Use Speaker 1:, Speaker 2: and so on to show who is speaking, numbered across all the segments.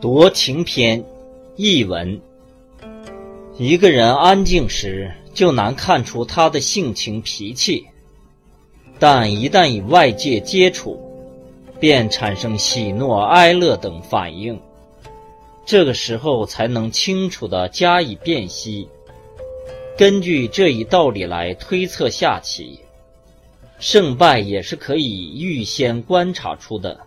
Speaker 1: 夺情篇译文：一个人安静时，就难看出他的性情脾气；但一旦与外界接触，便产生喜怒哀乐等反应。这个时候才能清楚地加以辨析。根据这一道理来推测下棋，胜败也是可以预先观察出的。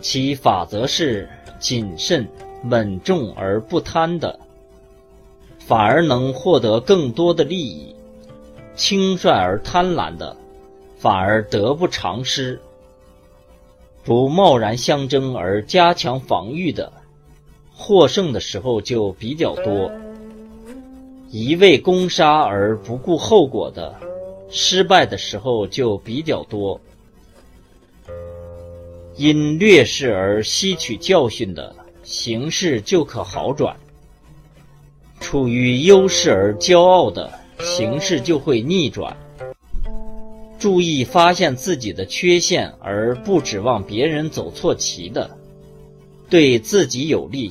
Speaker 1: 其法则是。谨慎、稳重而不贪的，反而能获得更多的利益；轻率而贪婪的，反而得不偿失。不贸然相争而加强防御的，获胜的时候就比较多；一味攻杀而不顾后果的，失败的时候就比较多。因劣势而吸取教训的形势就可好转；处于优势而骄傲的形势就会逆转。注意发现自己的缺陷而不指望别人走错棋的，对自己有利；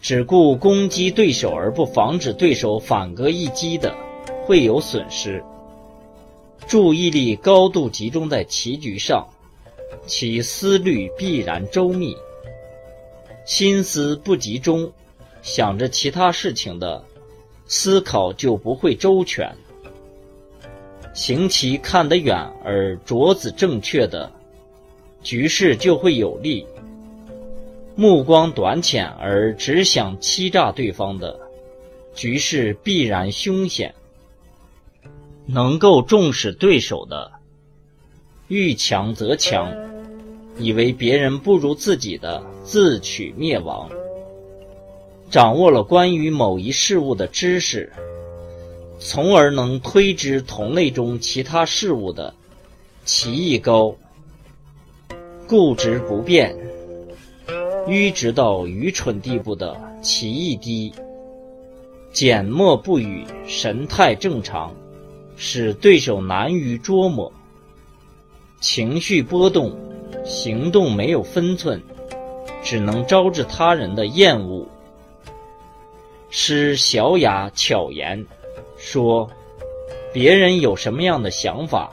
Speaker 1: 只顾攻击对手而不防止对手反戈一击的，会有损失。注意力高度集中在棋局上。其思虑必然周密，心思不集中，想着其他事情的思考就不会周全。行棋看得远而着子正确的局势就会有利；目光短浅而只想欺诈对方的局势必然凶险。能够重视对手的，遇强则强。以为别人不如自己的，自取灭亡。掌握了关于某一事物的知识，从而能推知同类中其他事物的奇异高，固执不变，愚直到愚蠢地步的奇异低，缄默不语，神态正常，使对手难于捉摸，情绪波动。行动没有分寸，只能招致他人的厌恶。诗小雅巧言，说别人有什么样的想法，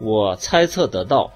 Speaker 1: 我猜测得到。